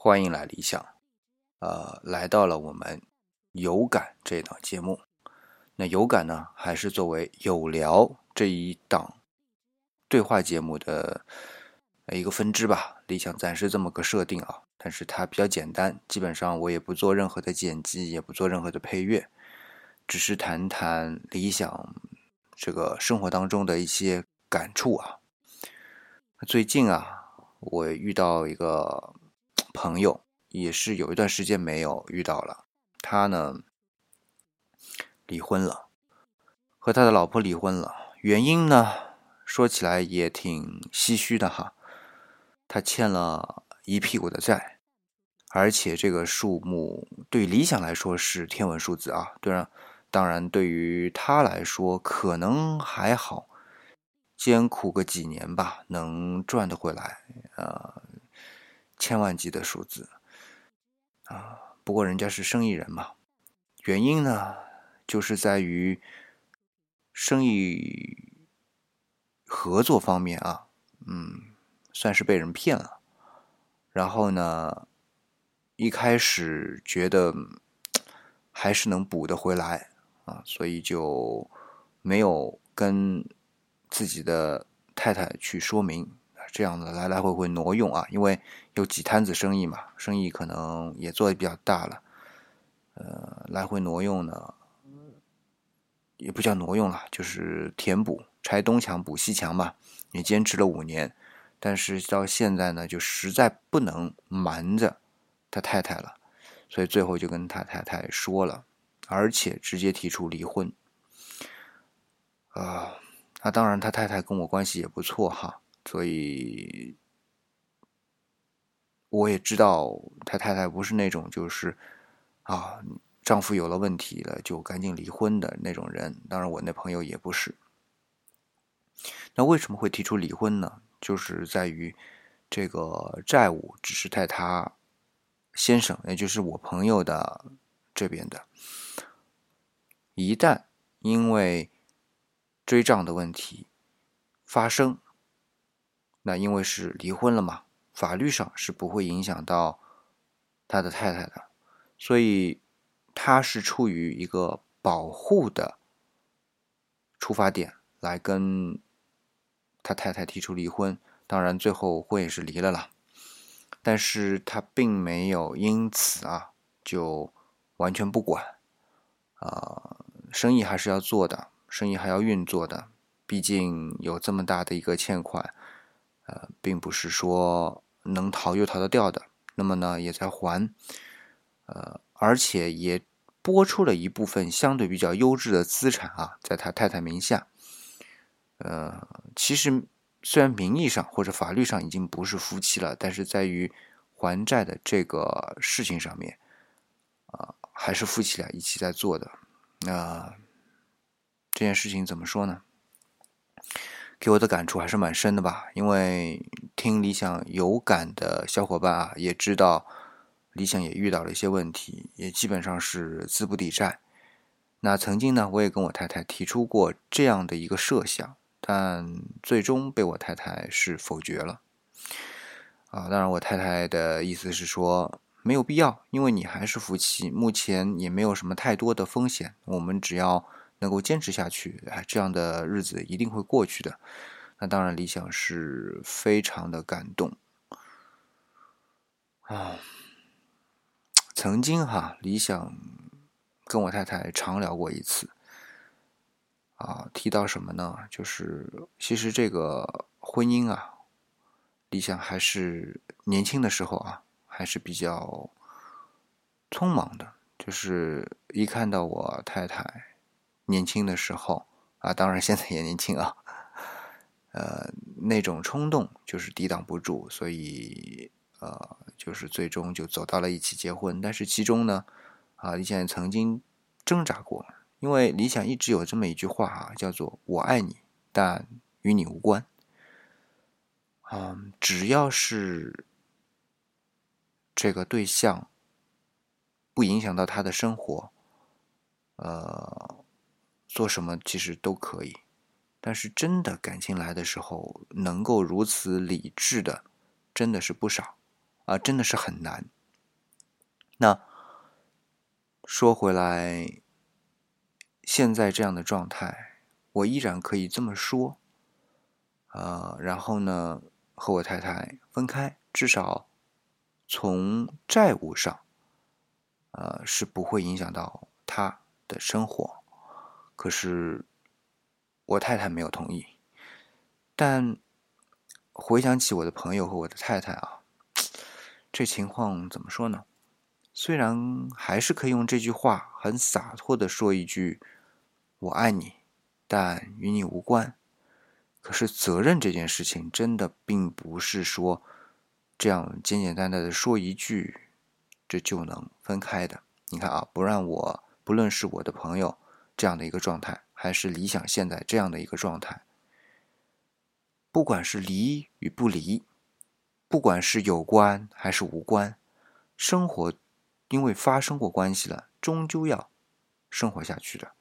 欢迎来理想，呃，来到了我们有感这档节目。那有感呢，还是作为有聊这一档对话节目的一个分支吧。理想暂时这么个设定啊，但是它比较简单，基本上我也不做任何的剪辑，也不做任何的配乐，只是谈谈理想这个生活当中的一些感触啊。最近啊，我遇到一个。朋友也是有一段时间没有遇到了，他呢离婚了，和他的老婆离婚了。原因呢说起来也挺唏嘘的哈，他欠了一屁股的债，而且这个数目对理想来说是天文数字啊。对然，当然对于他来说可能还好，艰苦个几年吧，能赚得回来啊。千万级的数字啊！不过人家是生意人嘛，原因呢，就是在于生意合作方面啊，嗯，算是被人骗了。然后呢，一开始觉得还是能补得回来啊，所以就没有跟自己的太太去说明。这样的来来回回挪用啊，因为有几摊子生意嘛，生意可能也做的比较大了，呃，来回挪用呢，也不叫挪用了，就是填补，拆东墙补西墙嘛。也坚持了五年，但是到现在呢，就实在不能瞒着他太太了，所以最后就跟他太太说了，而且直接提出离婚。啊，那当然，他太太跟我关系也不错哈。所以，我也知道他太太不是那种就是啊，丈夫有了问题了就赶紧离婚的那种人。当然，我那朋友也不是。那为什么会提出离婚呢？就是在于这个债务只是在他先生，也就是我朋友的这边的。一旦因为追账的问题发生，那因为是离婚了嘛，法律上是不会影响到他的太太的，所以他是出于一个保护的出发点来跟他太太提出离婚。当然最后婚也是离了啦，但是他并没有因此啊就完全不管啊，生意还是要做的，生意还要运作的，毕竟有这么大的一个欠款。呃，并不是说能逃就逃得掉的，那么呢，也在还，呃，而且也拨出了一部分相对比较优质的资产啊，在他太太名下。呃，其实虽然名义上或者法律上已经不是夫妻了，但是在于还债的这个事情上面，啊，还是夫妻俩一起在做的。那这件事情怎么说呢？给我的感触还是蛮深的吧，因为听理想有感的小伙伴啊，也知道理想也遇到了一些问题，也基本上是资不抵债。那曾经呢，我也跟我太太提出过这样的一个设想，但最终被我太太是否决了。啊，当然我太太的意思是说没有必要，因为你还是夫妻，目前也没有什么太多的风险，我们只要。能够坚持下去，哎，这样的日子一定会过去的。那当然，理想是非常的感动啊。曾经哈，理想跟我太太常聊过一次啊，提到什么呢？就是其实这个婚姻啊，理想还是年轻的时候啊，还是比较匆忙的。就是一看到我太太。年轻的时候啊，当然现在也年轻啊，呃，那种冲动就是抵挡不住，所以呃，就是最终就走到了一起结婚。但是其中呢，啊，理想曾经挣扎过，因为理想一直有这么一句话啊，叫做“我爱你，但与你无关”。嗯，只要是这个对象不影响到他的生活，呃。做什么其实都可以，但是真的感情来的时候，能够如此理智的，真的是不少啊，真的是很难。那说回来，现在这样的状态，我依然可以这么说，呃，然后呢，和我太太分开，至少从债务上，呃，是不会影响到她的生活。可是我太太没有同意，但回想起我的朋友和我的太太啊，这情况怎么说呢？虽然还是可以用这句话很洒脱的说一句“我爱你”，但与你无关。可是责任这件事情真的并不是说这样简简单单的说一句，这就能分开的。你看啊，不让我不论是我的朋友这样的一个状态，还是理想现在这样的一个状态，不管是离与不离，不管是有关还是无关，生活。因为发生过关系了，终究要生活下去的。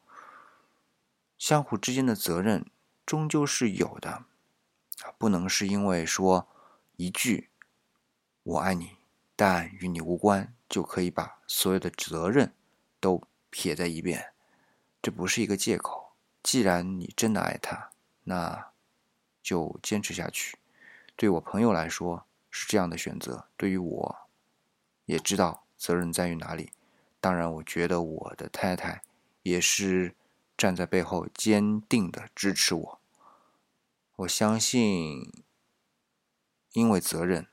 相互之间的责任终究是有的，不能是因为说一句“我爱你，但与你无关”，就可以把所有的责任都撇在一边。这不是一个借口。既然你真的爱他，那就坚持下去。对我朋友来说是这样的选择，对于我也知道。责任在于哪里？当然，我觉得我的太太也是站在背后坚定的支持我。我相信，因为责任，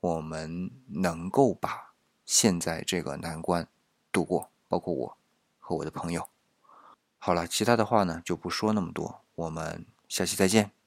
我们能够把现在这个难关度过，包括我和我的朋友。好了，其他的话呢就不说那么多，我们下期再见。